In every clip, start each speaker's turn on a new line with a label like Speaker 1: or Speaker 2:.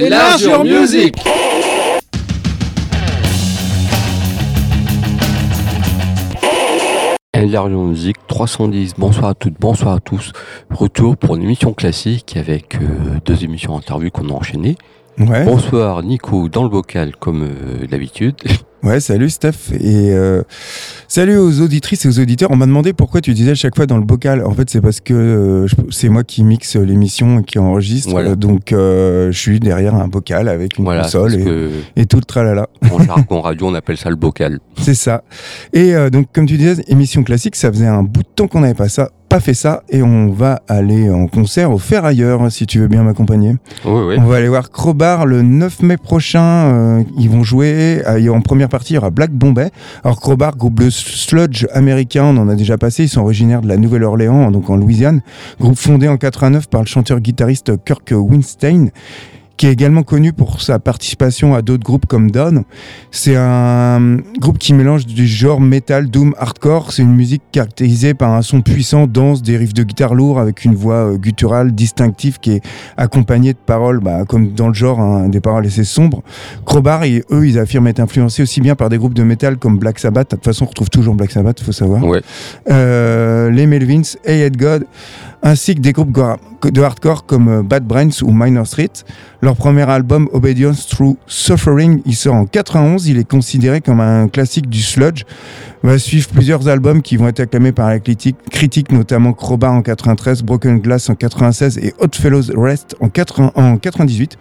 Speaker 1: Enlarge music Enlarge music 310. Bonsoir à toutes, bonsoir à tous. Retour pour une émission classique avec euh, deux émissions interviews qu'on a enchaînées. Bonsoir Nico dans le vocal comme euh, d'habitude.
Speaker 2: Ouais, salut Steph et euh, salut aux auditrices et aux auditeurs. On m'a demandé pourquoi tu disais à chaque fois dans le bocal. En fait, c'est parce que euh, c'est moi qui mixe l'émission et qui enregistre. Donc, euh, je suis derrière un bocal avec une console et, tout le tralala.
Speaker 1: En jargon radio, on appelle ça le bocal.
Speaker 2: c'est ça. Et donc, comme tu disais, émission classique, ça faisait un bout de temps qu'on n'avait pas ça pas fait ça et on va aller en concert au Ferrailleur si tu veux bien m'accompagner.
Speaker 1: Oui, oui.
Speaker 2: On va aller voir Crowbar le 9 mai prochain. Euh, ils vont jouer. Euh, en première partie, il y aura Black Bombay. Alors Crowbar, groupe de sludge américain, on en a déjà passé. Ils sont originaires de la Nouvelle-Orléans, donc en Louisiane. Groupe fondé en 89 par le chanteur-guitariste Kirk Winstein qui est également connu pour sa participation à d'autres groupes comme Dawn. C'est un groupe qui mélange du genre metal, doom, hardcore. C'est une musique caractérisée par un son puissant, dense, des riffs de guitare lourds avec une voix euh, gutturale distinctive qui est accompagnée de paroles, bah, comme dans le genre, hein, des paroles assez sombres. Crowbar, et eux, ils affirment être influencés aussi bien par des groupes de metal comme Black Sabbath. De toute façon, on retrouve toujours Black Sabbath, faut savoir.
Speaker 1: Ouais.
Speaker 2: Euh, les Melvins, Hey God, ainsi que des groupes de hardcore comme euh, Bad Brains ou Minor Street. Leur premier album, Obedience Through Suffering, il sort en 91. Il est considéré comme un classique du sludge. Va suivre plusieurs albums qui vont être acclamés par la critique, notamment Crowbar en 93, Broken Glass en 96 et Hot Fellows Rest en, 80, en 98.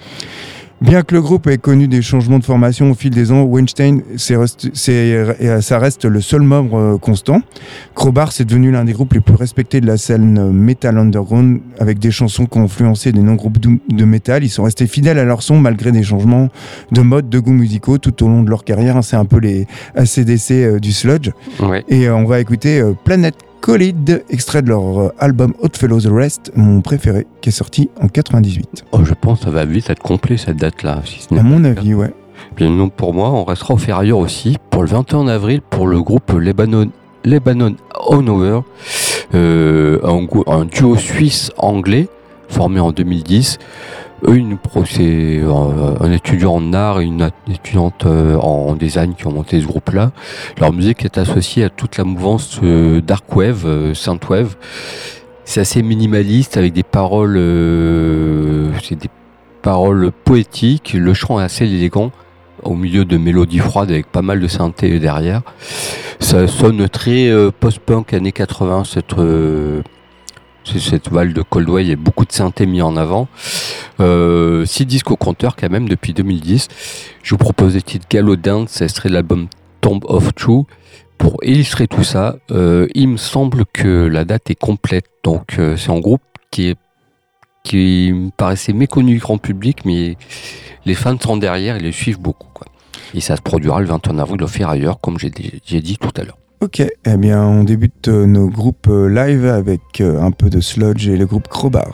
Speaker 2: Bien que le groupe ait connu des changements de formation au fil des ans, Weinstein, ça reste le seul membre euh, constant. Crowbar, c'est devenu l'un des groupes les plus respectés de la scène metal underground, avec des chansons qui ont influencé des non-groupes de metal. Ils sont restés fidèles à leur son malgré des changements de mode, de goûts musicaux tout au long de leur carrière. C'est un peu les ACDC euh, du sludge. Et euh, on va écouter Planète Collide, extrait de leur euh, album Hot Fellows Rest, mon préféré, qui est sorti en 98.
Speaker 1: Oh, je pense que ça va vite être complet cette date-là.
Speaker 2: à mon avis, ouais.
Speaker 1: Bien non, pour moi, on restera au Ferrailleur aussi pour le 21 avril pour le groupe Lebanon, Lebanon Hanover, euh, un, un, duo suisse-anglais formé en 2010. C'est euh, un étudiant en art et une étudiante euh, en design qui ont monté ce groupe-là. Leur musique est associée à toute la mouvance euh, dark wave, synth wave. C'est assez minimaliste avec des paroles, c'est des paroles poétiques. Le chant est assez élégant au milieu de mélodies froides avec pas mal de synthé derrière. Ça sonne très post-punk années 80, cette cette vague de Coldway, il y a beaucoup de synthé mis en avant. Euh, six disques au compteur quand même depuis 2010. Je vous propose des titres Gallo Dance, ça serait l'album Tomb of True. Pour illustrer tout ça, euh, il me semble que la date est complète. Donc euh, c'est un groupe qui me paraissait méconnu du grand public, mais les fans sont derrière et les suivent beaucoup. Et ça se produira le 21 avril au Ferrailleur, comme j'ai dit tout à l'heure.
Speaker 2: Ok, eh bien on débute euh, nos groupes euh, live avec euh, un peu de sludge et le groupe Crowbar.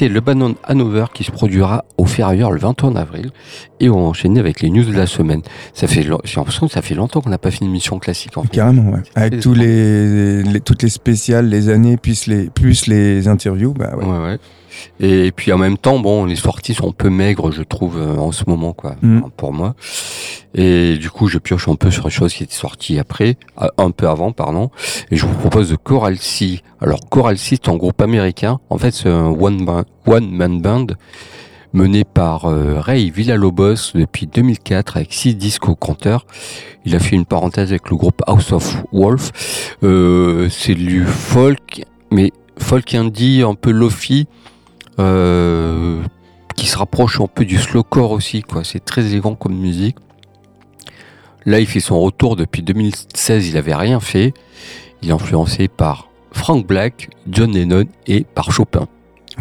Speaker 1: Le Bannon Hanover qui se produira au Ferrailleur le 21 avril et on va enchaîner avec les news de la semaine. Ça fait, j'ai l'impression que ça fait longtemps qu'on n'a pas fait une mission classique en fait.
Speaker 2: Carrément, ouais. Avec tous les, toutes les spéciales, les années, plus les, plus les interviews, bah ouais.
Speaker 1: ouais, ouais. Et puis en même temps, bon, les sorties sont un peu maigres, je trouve, euh, en ce moment, quoi,
Speaker 2: Mm.
Speaker 1: pour moi. Et du coup, je pioche un peu sur les choses qui étaient sorties après, euh, un peu avant, pardon. Et je vous propose de Coral Sea. Alors, Coral Sea, c'est un groupe américain. En fait, c'est un one, ba- one man band mené par euh, Ray Villalobos depuis 2004 avec six disques au compteur. Il a fait une parenthèse avec le groupe House of Wolf. Euh, c'est du folk, mais folk indie, un peu lofi, euh, qui se rapproche un peu du slowcore aussi. quoi. C'est très élégant comme musique. Là, il fait son retour depuis 2016. Il avait rien fait. Il est influencé par Frank Black, John Lennon et par Chopin.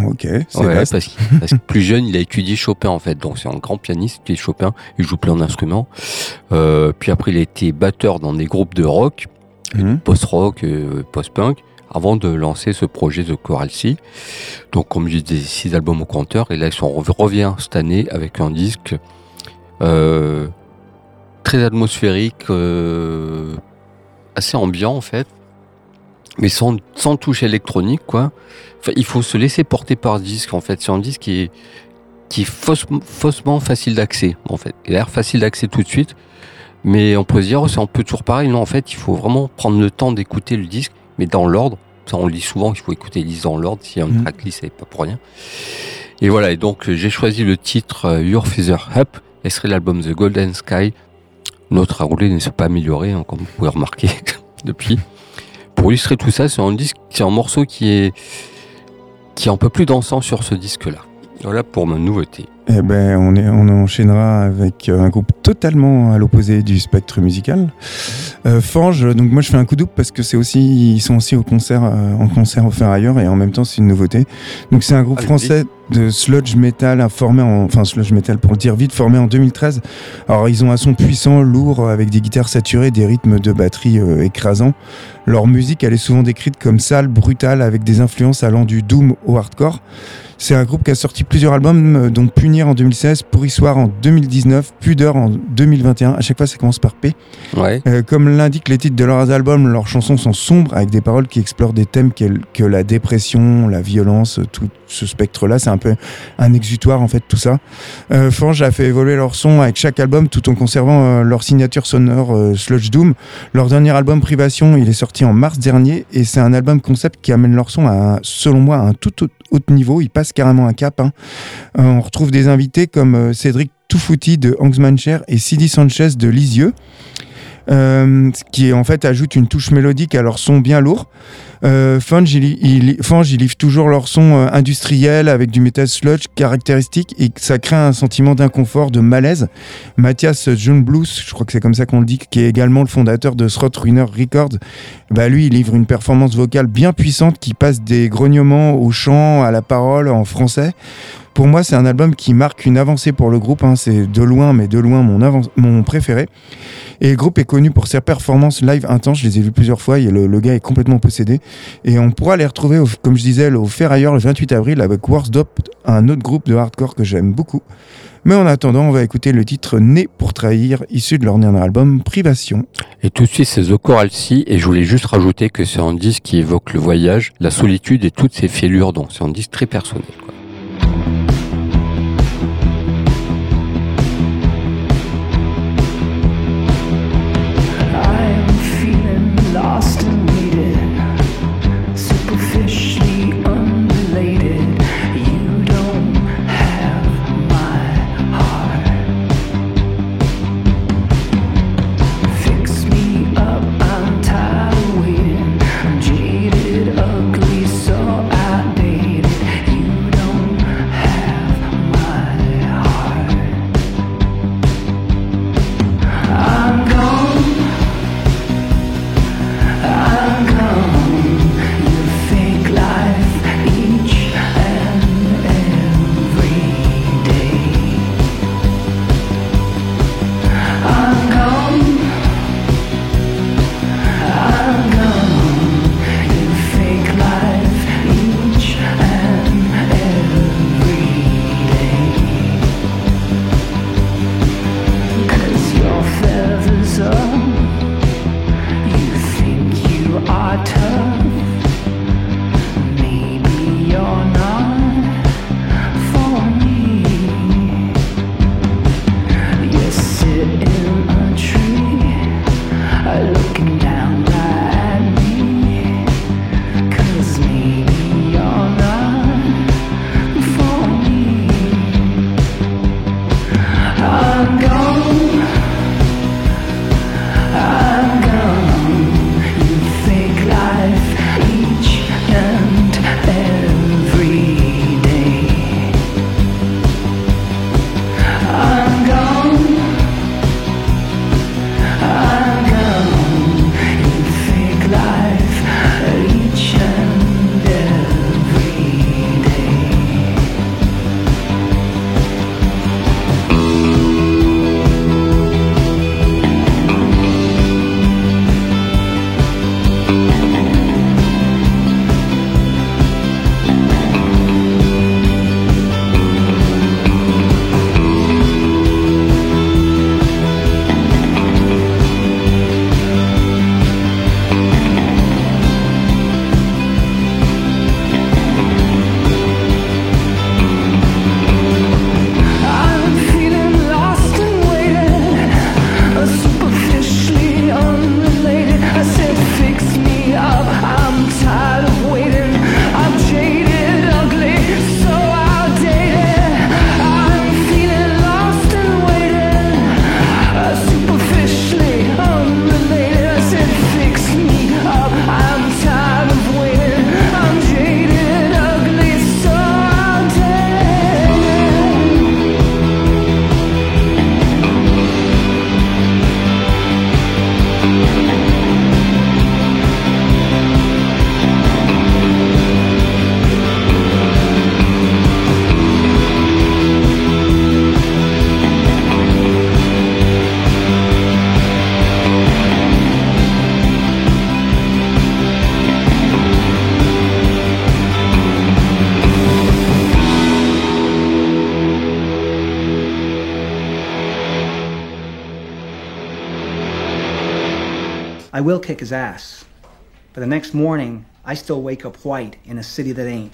Speaker 2: Ok, c'est
Speaker 1: Ouais, parce, que plus jeune, il a étudié Chopin en fait. Donc c'est un grand pianiste, il étudie Chopin. Il joue plein d'instruments. Euh, puis après, il a été batteur dans des groupes de rock,
Speaker 2: Mhm.
Speaker 1: post-rock, euh, post-punk. Avant de lancer ce projet The Coral Sea. Donc, comme je disais, six albums au compteur. Et là, on revient cette année avec un disque euh, très atmosphérique, euh, assez ambiant en fait, mais sans, sans touche électronique quoi. Il faut se laisser porter par disque en fait. C'est un disque qui est, qui faussement, faussement facile d'accès en fait. Il a l'air facile d'accès tout de suite, mais on peut se dire oh, c'est un peu toujours pareil. Non, en fait, il faut vraiment prendre le temps d'écouter le disque, mais dans l'ordre. Ça, on lit souvent qu'il faut écouter le disque dans l'ordre. A une
Speaker 2: Mhm.
Speaker 1: tracklist, c'est pas pour rien. Et voilà. Et donc, euh, j'ai choisi le titre euh, Your Feather Up, extrait de l'album The Golden Sky. Notre à rouler ne s'est pas amélioré, hein, comme vous pouvez remarquer depuis. Pour illustrer tout ça, c'est un disque, c'est un morceau qui est qui est un peu plus dansant sur ce disque-là. Voilà pour ma nouveauté.
Speaker 2: Eh ben, on, est, on enchaînera avec euh, un groupe totalement à l'opposé du spectre musical. Euh, Fange, donc moi je fais un coup double parce que c'est aussi, ils sont aussi au concert, euh, en concert offert ailleurs et en même temps c'est une nouveauté. Donc c'est un groupe français de sludge metal formé en, enfin sludge metal pour le dire vite, formé en 2013. Alors ils ont un son puissant, lourd, avec des guitares saturées, des rythmes de batterie euh, écrasants. Leur musique, elle est souvent décrite comme sale, brutale, avec des influences allant du doom au hardcore. C'est un groupe qui a sorti plusieurs albums, euh, dont Punir en 2016, Pourrissoir en 2019, Pudeur en 2021. À chaque fois, ça commence par P.
Speaker 1: Ouais.
Speaker 2: Euh, comme l'indiquent les titres de leurs albums, leurs chansons sont sombres, avec des paroles qui explorent des thèmes que la dépression, la violence, tout ce spectre-là. C'est un peu un exutoire, en fait, tout ça. Euh, Fange a fait évoluer leur son avec chaque album, tout en conservant euh, leur signature sonore Sludge Doom. Leur dernier album, Privation, il est sorti en mars dernier, et c'est un album concept qui amène leur son, à, selon moi, à un tout haut, niveau. Il passe carrément un cap. hein. Euh, on retrouve des invités comme euh, Cédric Toufouti de Hangsmancher et Sidi Sanchez de Lisieux. Euh, qui en fait ajoute une touche mélodique à leur son bien lourd. Euh, Fange, il, il, toujours leur son euh, industriel avec du metal sludge caractéristique et ça crée un sentiment d'inconfort, de malaise. Mathias John Blues, je crois que c'est comme ça qu'on le dit, qui est également le fondateur de Throat Ruiner Records, bah lui, il livre une performance vocale bien puissante qui passe des grognements au chant, à la parole en français. Pour moi, c'est un album qui marque une avancée pour le groupe. hein. C'est de loin, mais de loin, mon, mon préféré. Et le groupe est connu pour ses performances live intenses. Je les ai vues plusieurs fois. Et le, le gars est complètement possédé. Et on pourra les retrouver, au- comme je disais, au Ferrailleur le 28 avril avec Worst Up, un autre groupe de hardcore que j'aime beaucoup. Mais en attendant, on va écouter le titre Né pour trahir, issu de leur dernier album Privation.
Speaker 1: Et tout de suite, c'est The Coral Sea. Et je voulais juste rajouter que c'est un disque qui évoque le voyage, la solitude et toutes ces fêlures. Donc, c'est un disque très personnel. quoi.
Speaker 3: Will kick his ass. But the next morning, I still wake up white in a city that ain't.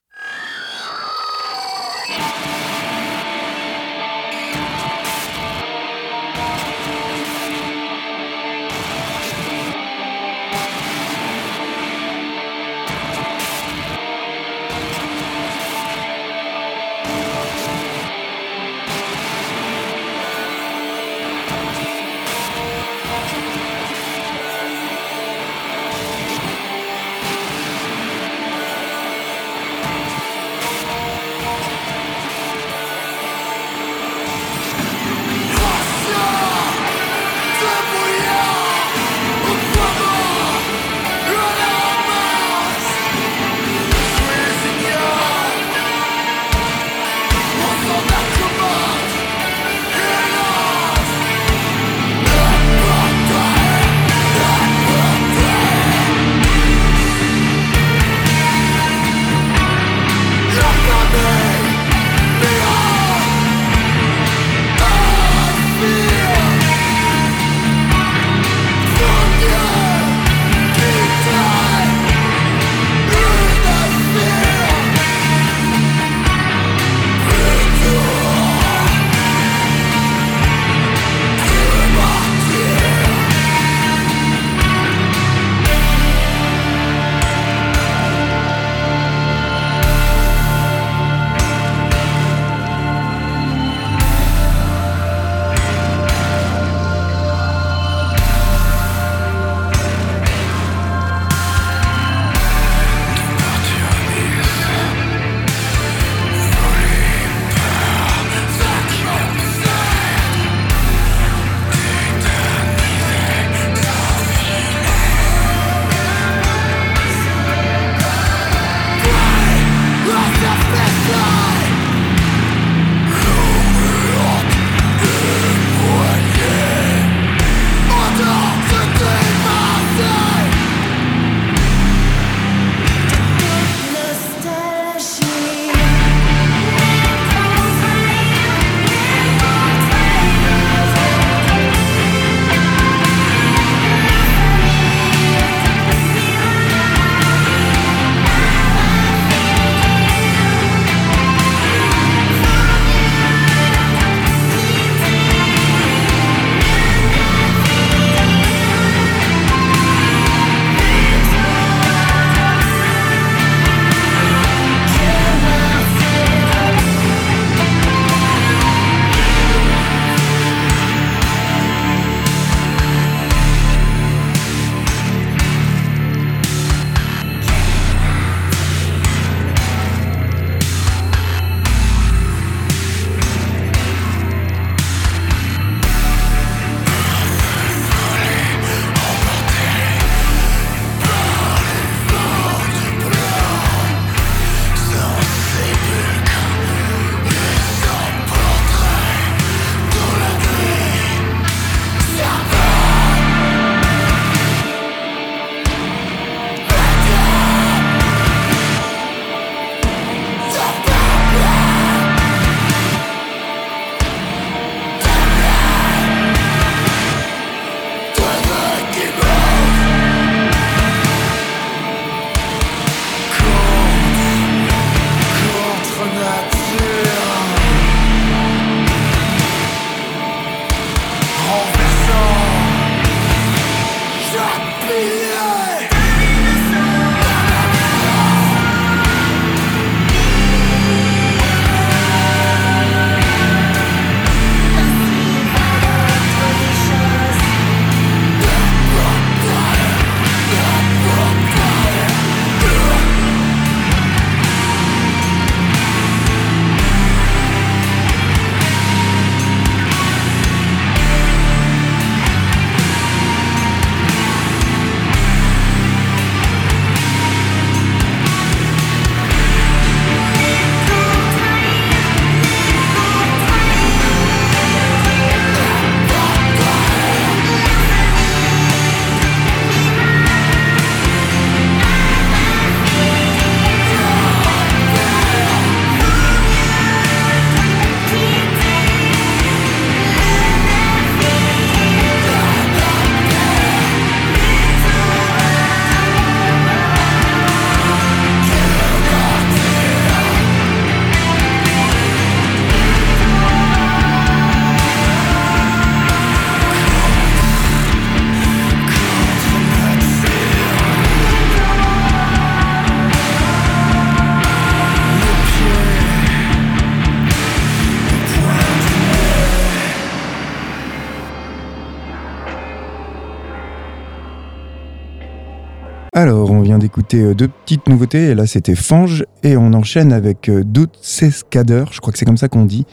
Speaker 2: D'écouter euh, deux petites nouveautés. Et là, c'était Fange. Et on enchaîne avec euh, Dout Seskader. Je crois que c'est comme ça qu'on dit.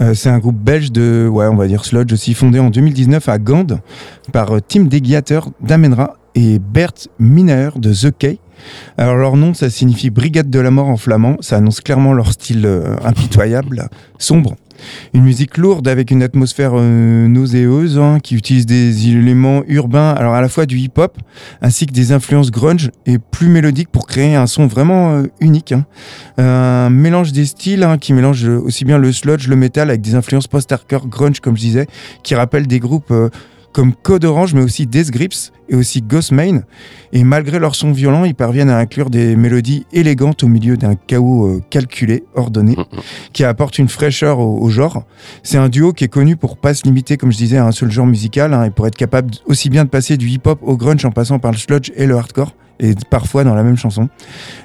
Speaker 2: Euh, c'est un groupe belge de, ouais, on va dire sludge aussi, fondé en 2019 à Gand par Tim Degiater d'Amenra et Bert Minaer de The Key. Alors, leur nom, ça signifie Brigade de la mort en flamand. Ça annonce clairement leur style impitoyable, sombre. Une musique lourde avec une atmosphère euh, hein, qui utilise des éléments urbains, alors à la fois du hip-hop ainsi que des influences grunge et plus mélodiques pour créer un son vraiment euh, unique. hein. Un mélange des styles hein, qui mélange aussi bien le sludge, le metal avec des influences post-hardcore grunge comme je disais, qui rappellent des groupes euh, comme Code Orange mais aussi Death Grips et aussi Ghostmain. Et malgré leur son violent, ils parviennent à inclure des mélodies élégantes au milieu d'un chaos euh, calculé, ordonné qui apporte une fraîcheur au, au genre. C'est un duo qui est connu pour pas se limiter, comme je disais, à un seul genre musical, hein, et pour être capable aussi bien de passer du hip-hop au grunge en passant par le sludge et le hardcore, et parfois dans la même chanson.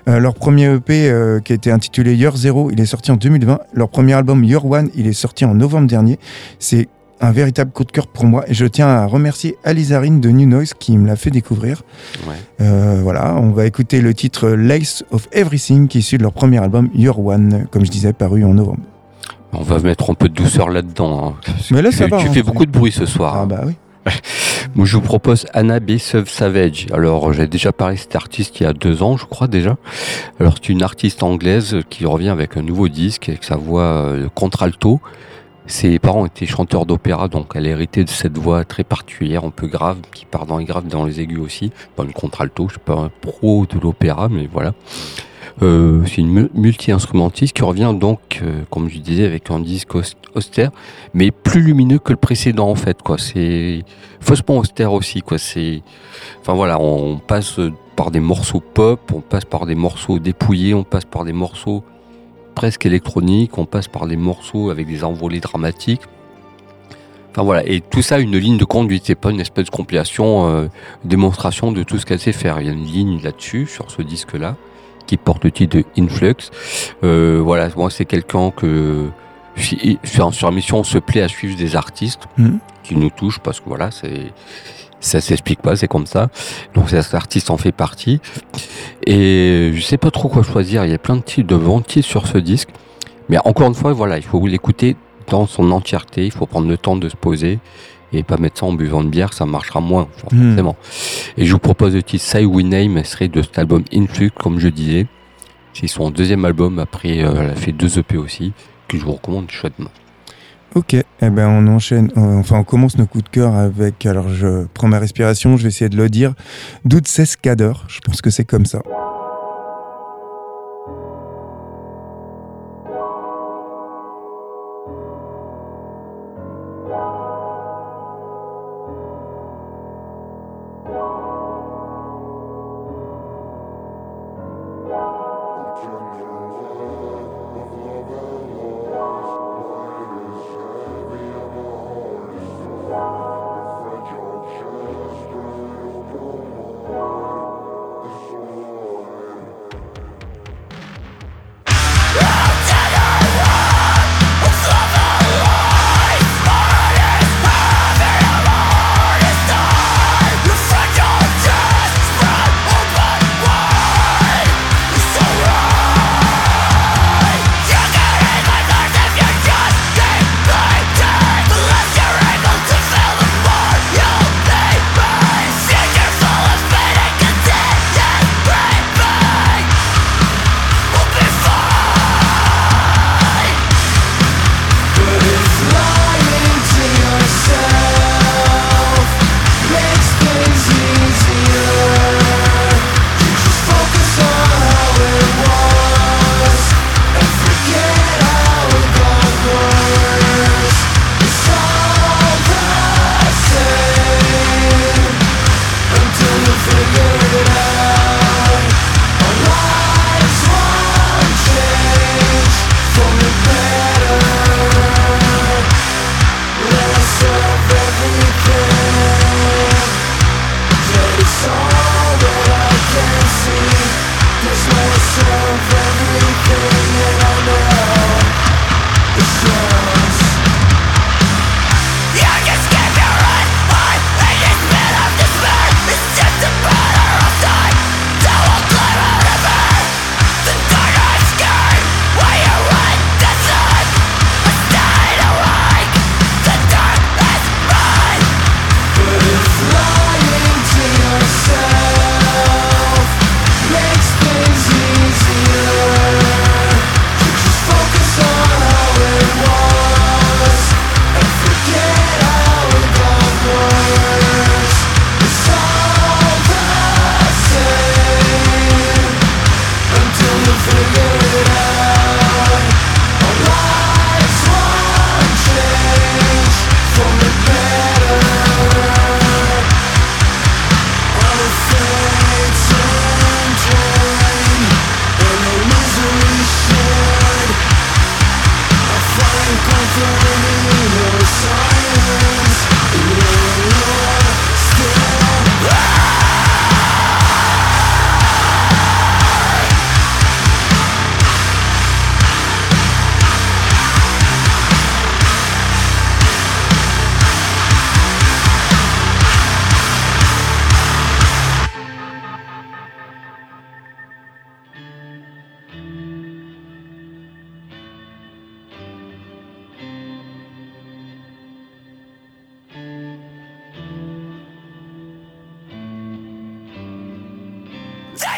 Speaker 2: Euh, leur premier EP, euh, qui a été intitulé Year Zero, il est sorti en 2020. Leur premier album Year One, il est sorti en novembre dernier. C'est un véritable coup de cœur pour moi et je tiens à remercier Alizarine de New Noise qui me l'a fait découvrir.
Speaker 1: Ouais.
Speaker 2: Euh, voilà, on va écouter le titre Lace of Everything qui est issu de leur premier album Year One, comme je disais, paru en novembre.
Speaker 1: On va mettre un peu de douceur là-dedans. hein.
Speaker 2: Mais là, ça va,
Speaker 1: Tu
Speaker 2: hein,
Speaker 1: fais
Speaker 2: c'est-
Speaker 1: beaucoup de bruit ce soir.
Speaker 2: Ah
Speaker 1: hein.
Speaker 2: bah oui.
Speaker 1: Moi, je vous propose Anna B. Savage. Alors, j'ai déjà parlé de cet artiste il y a deux ans, je crois déjà. Alors, c'est une artiste anglaise qui revient avec un nouveau disque avec sa voix euh, contralto. Ses parents étaient chanteurs d'opéra, donc elle a hérité de cette voix très particulière, un peu grave, qui part dans les graves, dans les aigus aussi. Pas une contralto, je suis pas un pro de l'opéra, mais voilà. Euh, c'est une mu- multi-instrumentiste qui revient donc, euh, comme je disais, avec un disque aus- austère, mais plus lumineux que le précédent en fait. C'est faussement austère aussi. Quoi. Enfin voilà, on passe par des morceaux pop, on passe par des morceaux dépouillés, on passe par des morceaux presque électroniques, on passe par des morceaux avec des envolées dramatiques. Enfin voilà, et tout ça une ligne de conduite, c'est pas une espèce de compilation, euh, démonstration de tout ce qu'elle sait faire. Il y a une ligne là-dessus, sur ce disque-là, qui porte le titre de Influx. Euh, voilà, moi c'est quelqu'un que sur, sur la mission on se plaît à suivre des artistes
Speaker 2: Mhm.
Speaker 1: qui nous touchent parce que voilà, c'est ça s'explique pas, c'est comme ça. Donc cet artiste en fait partie. Et je sais pas trop quoi choisir. Il y a plein de titres, de bons titres sur ce disque. Mais encore une fois, voilà, il faut l'écouter dans son entièreté. Il faut prendre le temps de se poser et pas mettre ça en buvant de bière, ça marchera moins forcément. Et je vous propose le titre Say We Name, serait de cet album Influx, comme je disais. C'est son deuxième album. Après, euh, elle a fait deux EP aussi, que je vous recommande chouettement.
Speaker 2: Ok, eh ben on enchaîne, euh, enfin on commence nos coups de cœur avec, alors je prends ma respiration, je vais essayer de le dire, Doute Seskader, je pense que c'est comme ça.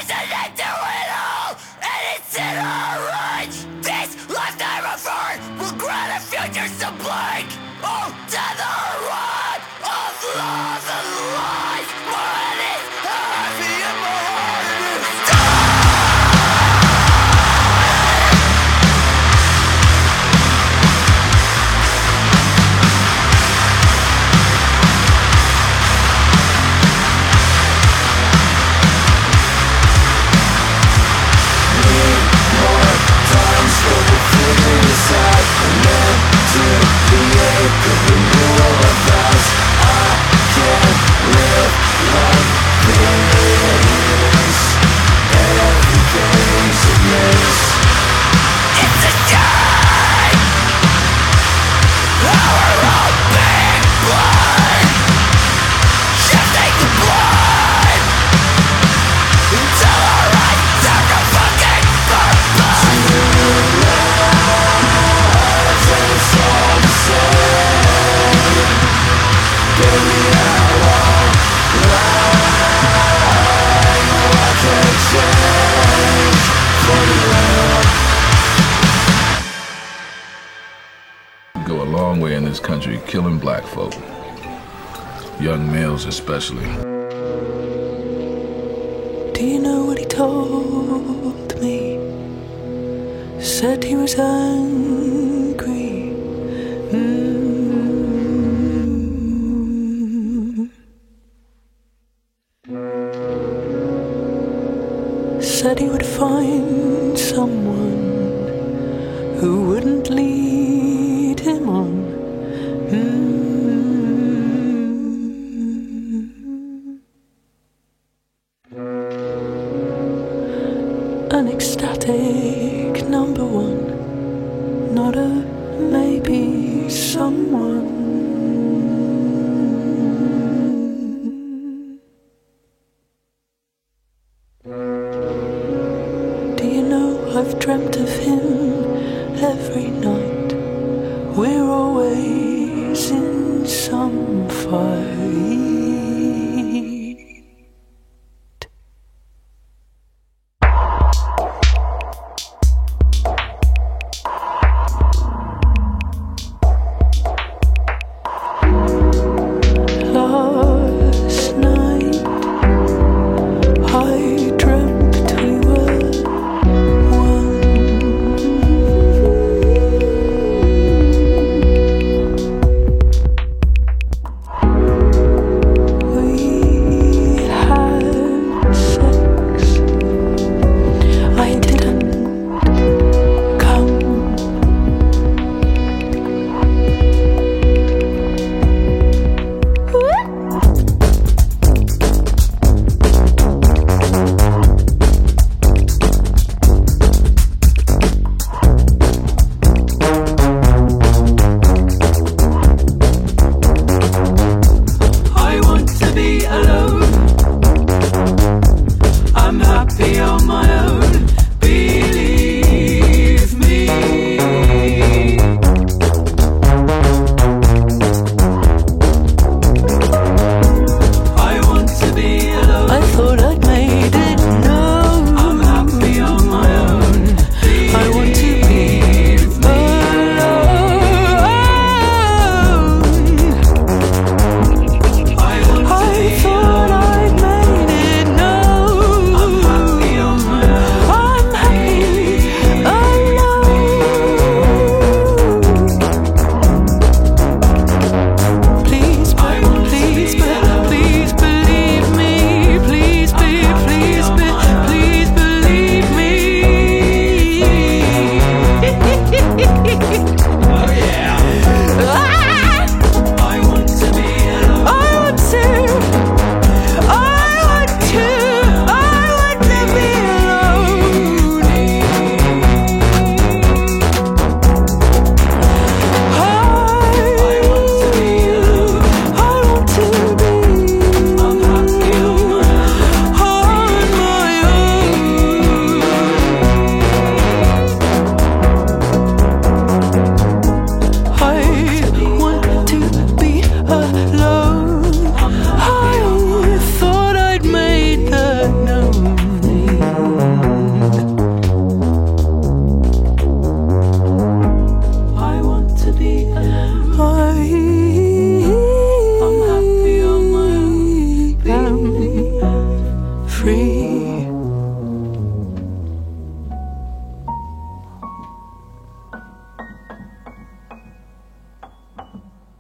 Speaker 4: person into killing black folk, young males especially.
Speaker 5: Do you know what he told me? Said he was angry. Mm. Said he would find.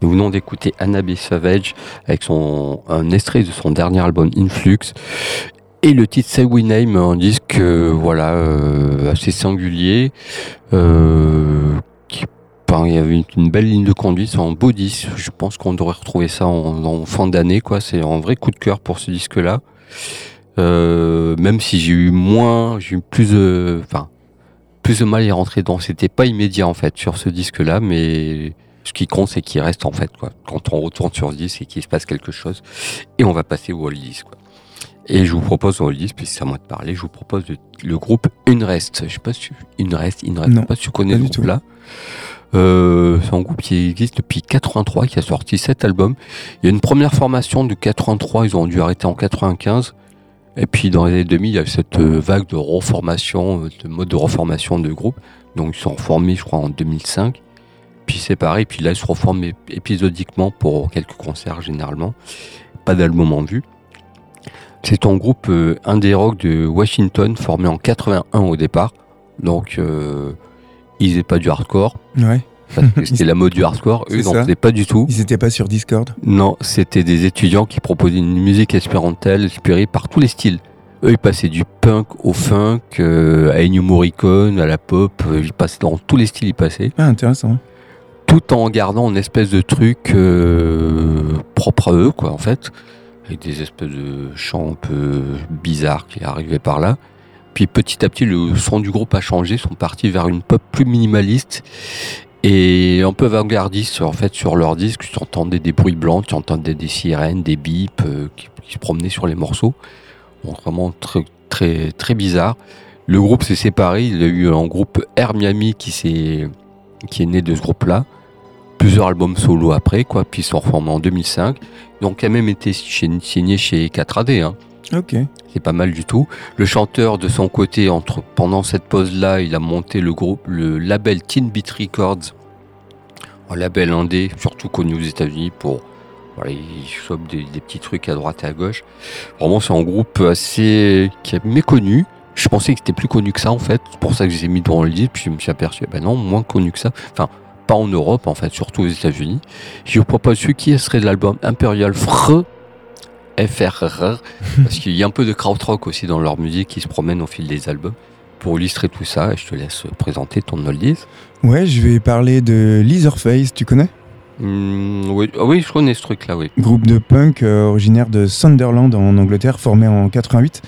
Speaker 1: Nous venons d'écouter Annabe Savage avec son, un extrait de son dernier album Influx. Et le titre Say We Name, un disque euh, voilà, euh, assez singulier. euh, qui, il y avait une, belle ligne de conduite, c'est un beau disque. Je pense qu'on devrait retrouver ça en, en fin d'année. quoi. C'est un vrai coup de cœur pour ce disque-là. Euh, même si j'ai eu moins, j'ai eu plus de, enfin, plus de mal à y rentrer dedans. C'était pas immédiat en fait sur ce disque-là, mais ce qui compte c'est qu'il reste en fait quoi. Quand on retourne sur ce disque, c'est qu'il se passe quelque chose. Et on va passer au Oldies quoi. Et je vous propose au Oldies, puisque c'est à moi de parler, je vous propose le, le groupe Unrest. Je sais pas si je
Speaker 2: Non,
Speaker 1: sais pas si tu connais ce groupe-là. Euh, c'est un groupe qui existe depuis 83, qui a sorti 7 albums. Il y a une première formation de 83, ils ont dû arrêter en 95. Et puis dans les années 2000, il y a eu cette euh, vague de reformation, euh, de mode de reformation de groupe. Donc ils sont reformés, je crois, en 2005. Puis c'est pareil, puis là ils se reforment ép- épisodiquement pour quelques concerts généralement. Pas d'album en vue. C'est un groupe euh, indé rock de Washington formé en 81 au départ. Donc euh, ils faisaient pas du hardcore,
Speaker 2: Ouais.
Speaker 1: parce que c'était la mode du hardcore. Eux, n'en faisaient pas du tout.
Speaker 2: Ils étaient pas sur Discord.
Speaker 1: Non, c'était des étudiants qui proposaient une musique espérantale inspirée par tous les styles. Eux, ils passaient du punk au funk, euh, à Ennio Morricone, à la pop. Ils passaient dans tous les styles, ils passaient.
Speaker 2: Ah, intéressant.
Speaker 1: Tout en gardant une espèce de truc euh, propre à eux, quoi, en fait. Avec des espèces de chants un peu bizarres qui arrivaient par là. Puis petit à petit, le son du groupe a changé. Sont partis vers une pop plus minimaliste et un peu avant-gardiste. En fait, sur leur disque, tu entendais des bruits blancs, tu entendais des sirènes, des bips euh, qui, se promenaient sur les morceaux. Vraiment très, bizarre. Le groupe s'est séparé. Il y a eu un groupe Air Miami qui, s'est, qui est né de ce groupe-là. Plusieurs albums solo après, quoi. Puis ils sont reformés en 2005. Donc, quand même été signé chez 4AD. Hein.
Speaker 2: Ok.
Speaker 1: C'est pas mal du tout. Le chanteur, de son côté, entre, pendant cette pause-là, il a monté le groupe, le label Teen Beat Records, un label indé, surtout connu aux États-Unis pour. Voilà, il chope des, des petits trucs à droite et à gauche. Vraiment, c'est un groupe assez. qui est méconnu. Je pensais que c'était plus connu que ça, en fait. C'est pour ça que je les ai mis dans le livre, puis je me suis aperçu, ben non, moins connu que ça. Enfin, pas en Europe, en fait, surtout aux États-Unis. Je vous propose celui qui serait de l'album Imperial Fre. FRR, parce qu'il y a un peu de krautrock aussi dans leur musique qui se promène au fil des albums. Pour illustrer tout ça, je te laisse présenter ton oldies.
Speaker 2: Ouais, je vais parler de Leatherface, tu connais?
Speaker 1: Hmm, oui, ah oui, je connais ce truc-là, oui.
Speaker 2: Groupe de punk euh, originaire de Sunderland en Angleterre, formé en 88.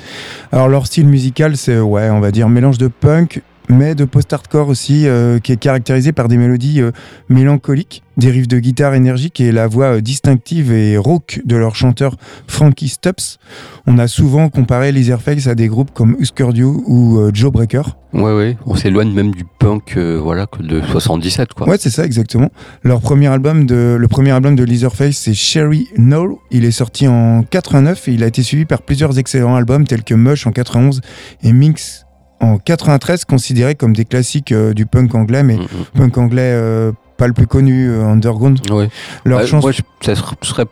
Speaker 2: Alors leur style musical, c'est ouais, on va dire mélange de punk, mais de post-hardcore aussi, euh, qui est caractérisé par des mélodies euh, mélancoliques, des riffs de guitare énergiques et la voix euh, distinctive et rauque de leur chanteur Frankie Stubbs. On a souvent comparé Leatherface à des groupes comme Husker Du ou euh, Joe Breaker.
Speaker 1: Ouais, ouais, on s'éloigne même du punk, euh, voilà, de 77, quoi.
Speaker 2: Ouais, c'est ça exactement. Leur premier album de le premier album de Leatherface, c'est Sherry No. Il est sorti en 89 et il a été suivi par plusieurs excellents albums tels que Mush en 91 et Minx en 93, considérés comme des classiques euh, du punk anglais, mais
Speaker 1: Mm, mm.
Speaker 2: punk anglais euh, pas le plus connu, euh, underground.
Speaker 1: Ouais.
Speaker 2: Leur
Speaker 1: Ouais,
Speaker 2: chanson.
Speaker 1: moi, je- ça serait-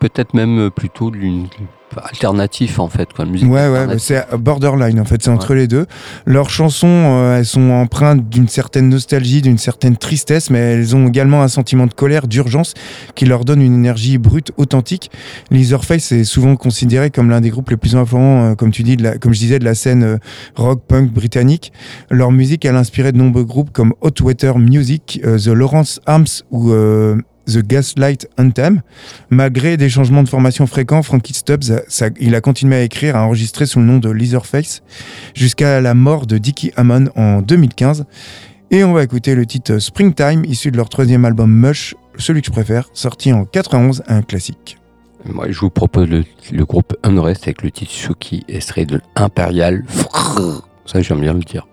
Speaker 1: peut-être même plutôt d'une alternatif en fait, quoi, musique
Speaker 2: Ouais, ouais, c'est borderline en fait, c'est entre les deux. Leurs chansons, euh, elles sont empreintes d'une certaine nostalgie, d'une certaine tristesse, mais elles ont également un sentiment de colère, d'urgence, qui leur donne une énergie brute, authentique. Leatherface est souvent considéré comme l'un des groupes les plus influents, euh, comme tu dis, de la, comme je disais, de la scène euh, rock punk britannique. Leur musique, elle a inspiré de nombreux groupes comme Hot Water Music, euh, The Lawrence Arms ou euh, The Gaslight Anthem. Malgré des changements de formation fréquents, Frankie Stubbs, ça- il a continué à écrire, à enregistrer sous le nom de Leatherface jusqu'à la mort de Dickie Hammond en 2015. Et on va écouter le titre Springtime, issu de leur troisième album Mush, celui que je préfère, sorti en 91, un classique.
Speaker 1: Moi, je vous propose le, groupe Unrest avec le titre Suki, extrait de Imperial. Frrr. Ça, j'aime bien le dire.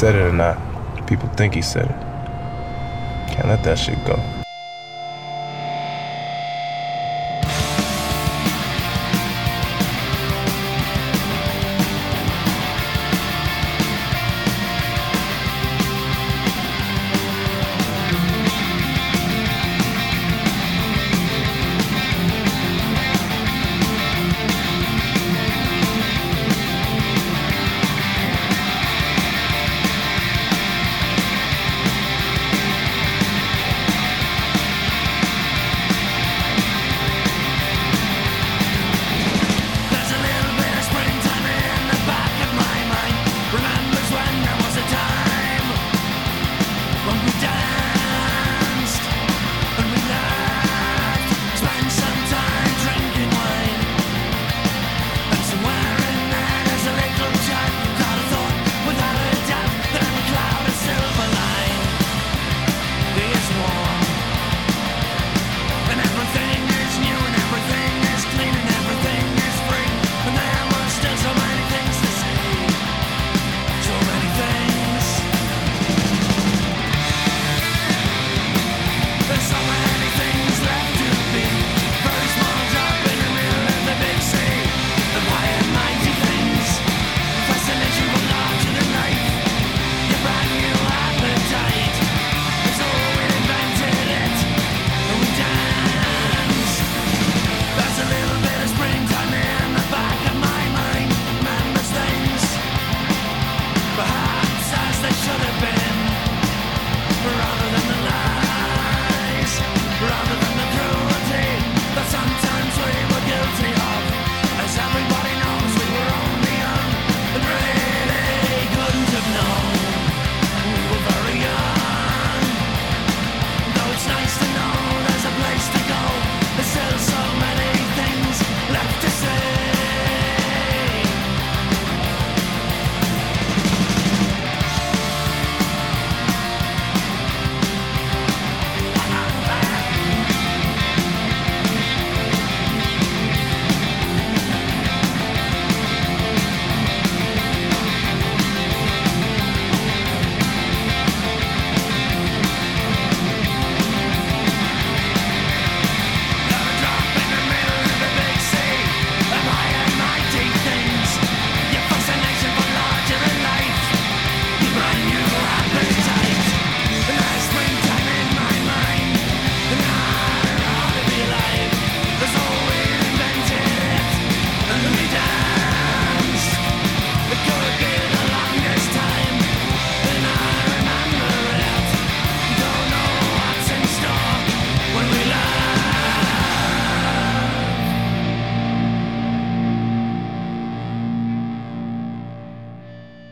Speaker 6: Said it or not. People think he said it. Can't let that shit go.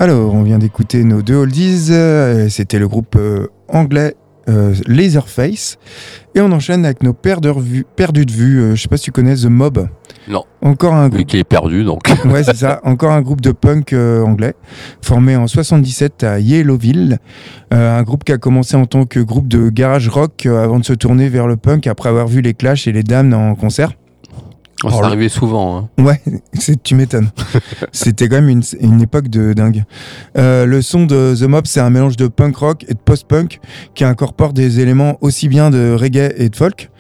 Speaker 2: Alors, on vient d'écouter nos deux oldies. euh, C'était le groupe euh, anglais euh, Laserface. Et on enchaîne avec nos perdus de vue. Perdus de vue. Euh, je sais pas si tu connais The Mob.
Speaker 1: Non.
Speaker 2: Encore un groupe.
Speaker 1: qu'il est perdu, donc.
Speaker 2: Ouais, c'est ça. Encore un groupe de punk euh, anglais, formé en 77 à Yellowville. Un groupe qui a commencé en tant que groupe de garage rock avant de se tourner vers le punk après avoir vu les Clash et les Dames en concert.
Speaker 1: Oh, c'est
Speaker 2: Oh,
Speaker 1: arrivé souvent. hein.
Speaker 2: Ouais, tu m'étonnes. C'était quand même une, une époque de dingue. Euh, le son de The Mob, c'est un mélange de punk rock et de post-punk qui incorpore des éléments aussi bien de reggae et de folk,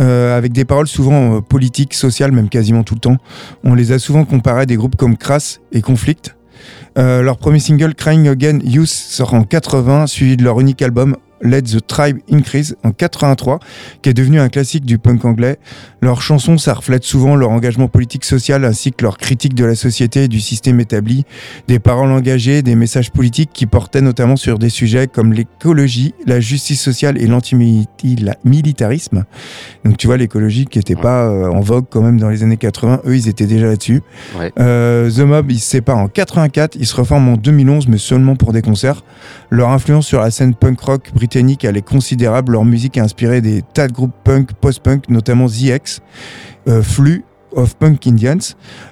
Speaker 2: euh, avec des paroles souvent euh, politiques, sociales, même quasiment tout le temps. On les a souvent comparés à des groupes comme Crass et Conflict. Leur premier single, Crying Again Youth, sort en 80, suivi de leur unique album, Let the Tribe Increase, en 83, qui est devenu un classique du punk anglais. Leurs chansons, ça reflète souvent leur engagement politique social ainsi que leur critique de la société et du système établi. Des paroles engagées, des messages politiques qui portaient notamment sur des sujets comme l'écologie, la justice sociale et l'antimilitarisme. Donc tu vois, l'écologie qui n'était pas euh, en vogue quand même dans les années 80, eux ils étaient déjà là-dessus.
Speaker 1: Ouais.
Speaker 2: Euh, The Mob, ils se séparent en 84, ils se reforment en 2011, mais seulement pour des concerts. Leur influence sur la scène punk rock britannique, elle est considérable. Leur musique a inspiré des tas de groupes punk, post-punk, notamment The X, euh, Flux, of Punk Indians.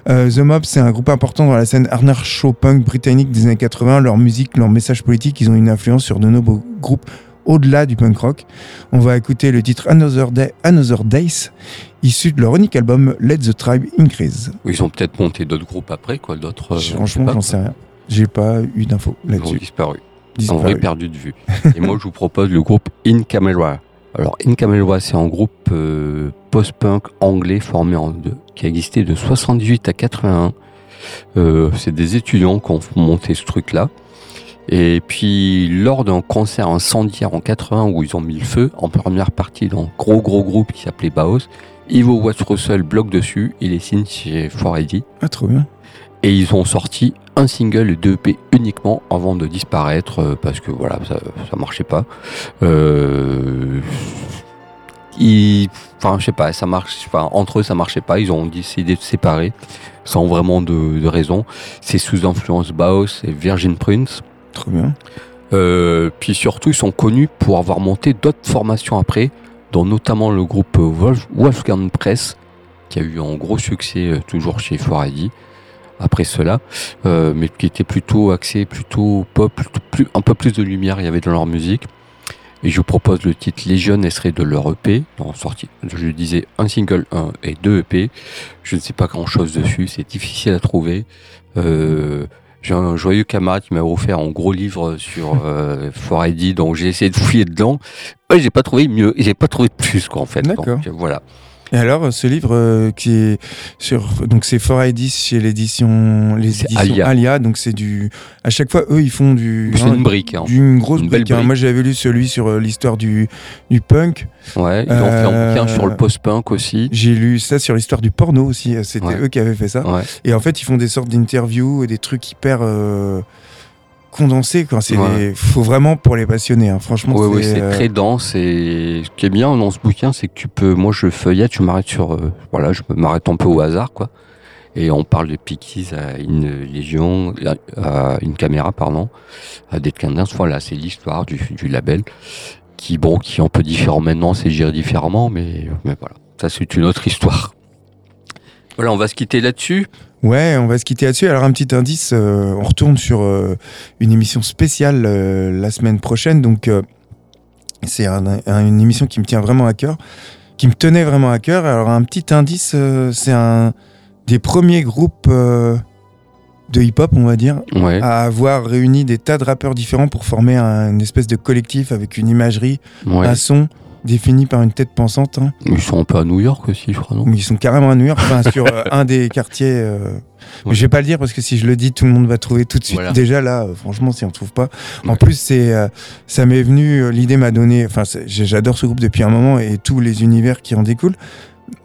Speaker 2: Euh, The Mob, c'est un groupe important dans la scène anarcho-punk britannique des années 80. Leur musique, leur message politique, ils ont une influence sur de nombreux groupes au-delà du punk rock. On va écouter le titre Another Day, Another Days, issu de leur unique album Let the Tribe Increase.
Speaker 1: Ils ont peut-être monté d'autres groupes après, quoi. D'autres. euh,
Speaker 2: Franchement, j'en sais rien. J'ai pas eu d'infos
Speaker 1: Ils ont
Speaker 2: là-dessus.
Speaker 1: Disparu. En vrai, perdu de vue. Et moi, je vous propose le groupe In Camera. Alors, In Camera, c'est un groupe euh, post-punk anglais formé en deux, qui a existé de 78 à 81. Euh, c'est des étudiants qui ont monté ce truc-là. Et puis, lors d'un concert incendiaire en 80 où ils ont mis le feu, en première partie d'un gros gros groupe qui s'appelait Baos, Ivo Watts Russell bloque dessus, il les signe chez 4AD.
Speaker 2: Ah, trop bien.
Speaker 1: Et ils ont sorti un single et deux EP uniquement avant de disparaître euh, parce que voilà, ça, ça marchait pas. Euh, ils- enfin, je sais pas, ça marche. Enfin, entre eux, ça marchait pas. Ils ont décidé de se séparer sans vraiment de, de raison. C'est sous influence Baos et Virgin Prince.
Speaker 2: Trop bien.
Speaker 1: Euh, puis surtout, ils sont connus pour avoir monté d'autres formations après, dont notamment le groupe Wolf- Wolfgang Press, qui a eu un gros succès euh, toujours chez Foradi après cela, euh, mais qui était plutôt axé, plutôt pop, plutôt plus, un peu plus de lumière il y avait dans leur musique. Et je vous propose le titre Légion serait de leur EP, en sortie, je disais un single 1 et deux EP. Je ne sais pas grand chose dessus, c'est difficile à trouver. Euh, j'ai un joyeux camarade qui m'a offert un gros livre sur euh, 4ID, donc j'ai essayé de fouiller dedans. Ouais, j'ai pas trouvé mieux, j'ai pas trouvé de plus quoi en fait.
Speaker 2: D'accord.
Speaker 1: Donc, voilà.
Speaker 2: Et alors, ce livre euh, qui est sur. Donc, c'est 4ID chez l'édition. Les éditions
Speaker 1: Alia.
Speaker 2: Donc, c'est du. À chaque fois, eux, ils font du.
Speaker 1: C'est une brique. Hein.
Speaker 2: D'une grosse
Speaker 1: Une belle
Speaker 2: brique. hein. Moi, j'avais lu celui sur euh, l'histoire du, du punk.
Speaker 1: Ouais, ils ont fait un
Speaker 2: Euh,
Speaker 1: bouquin sur le post-punk aussi.
Speaker 2: J'ai lu ça sur l'histoire du porno aussi. C'était
Speaker 1: Ouais.
Speaker 2: eux qui avaient fait ça.
Speaker 1: Ouais.
Speaker 2: Et en fait, ils font des sortes d'interviews et des trucs hyper condensés. Quoi. C'est
Speaker 1: Ouais.
Speaker 2: faut vraiment pour les passionnés. hein. Franchement,
Speaker 1: Ouais, c'est
Speaker 2: euh,
Speaker 1: très dense et ce qui est bien dans ce bouquin, c'est que tu peux, moi je feuillette, je m'arrête sur, euh, voilà, je m'arrête un peu au hasard, quoi. Et on parle de Pixies à une légion, à une caméra, pardon, à Dead Candence. Voilà, c'est l'histoire du, du label qui, bon, qui est un peu différent maintenant, c'est géré différemment, mais, mais voilà, ça c'est une autre histoire. Voilà, on va se quitter là-dessus.
Speaker 2: Ouais, on va se quitter là-dessus. Alors un petit indice, euh, on retourne sur euh, une émission spéciale euh, la semaine prochaine. Donc c'est un- un- une émission qui me tient vraiment à cœur, qui me tenait vraiment à cœur. Alors un petit indice, c'est un des premiers groupes de hip-hop, on va dire,
Speaker 1: Ouais.
Speaker 2: à avoir réuni des tas de rappeurs différents pour former un- une espèce de collectif avec une imagerie,
Speaker 1: ouais.
Speaker 2: un son défini par une tête pensante. hein.
Speaker 1: Ils sont un peu à New York aussi, je crois, non?
Speaker 2: Mais ils sont carrément à New York, enfin, sur euh, un des quartiers. euh, mais
Speaker 1: Ouais.
Speaker 2: je vais pas le dire parce que si je le dis, tout le monde va trouver tout de suite.
Speaker 1: Voilà.
Speaker 2: Déjà là, euh, franchement, si on trouve pas. En
Speaker 1: Ouais.
Speaker 2: plus, c'est, euh, ça m'est venu, l'idée m'a donné. Enfin, j'adore ce groupe depuis un moment et tous les univers qui en découlent.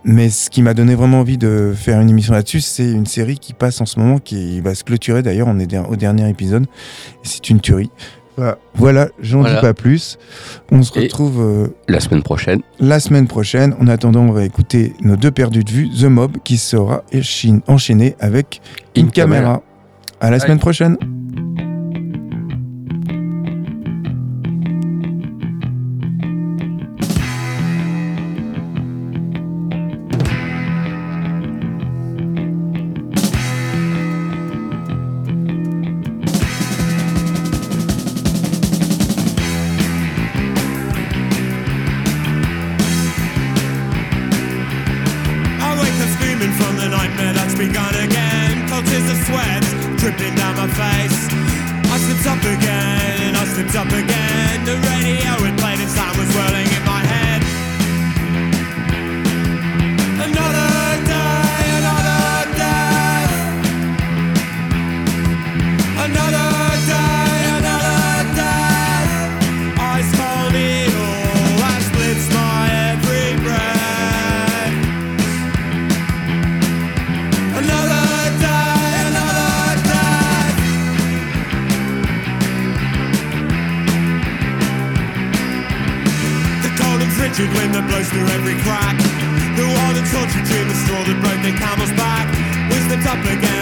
Speaker 2: Mais ce qui m'a donné vraiment envie de faire une émission là-dessus, c'est une série qui passe en ce moment, qui va se clôturer d'ailleurs. On est au dernier épisode. C'est une tuerie. Voilà, voilà j'en
Speaker 1: Voilà.
Speaker 2: dis pas plus. On se
Speaker 1: Et-
Speaker 2: retrouve. euh,
Speaker 1: La semaine prochaine.
Speaker 2: la semaine prochaine. En attendant, on va écouter nos deux perdus de vue, The Mob, qui sera enchaîné avec
Speaker 1: In
Speaker 2: une caméra. À la
Speaker 1: Allez.
Speaker 2: semaine prochaine.
Speaker 7: through every crack. Through all the torture dreamers straw that broke the camel's back? Wisdom's up again.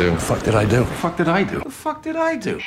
Speaker 6: Do?
Speaker 8: The fuck did I do?
Speaker 6: What the fuck did I do?
Speaker 8: What the fuck did I do?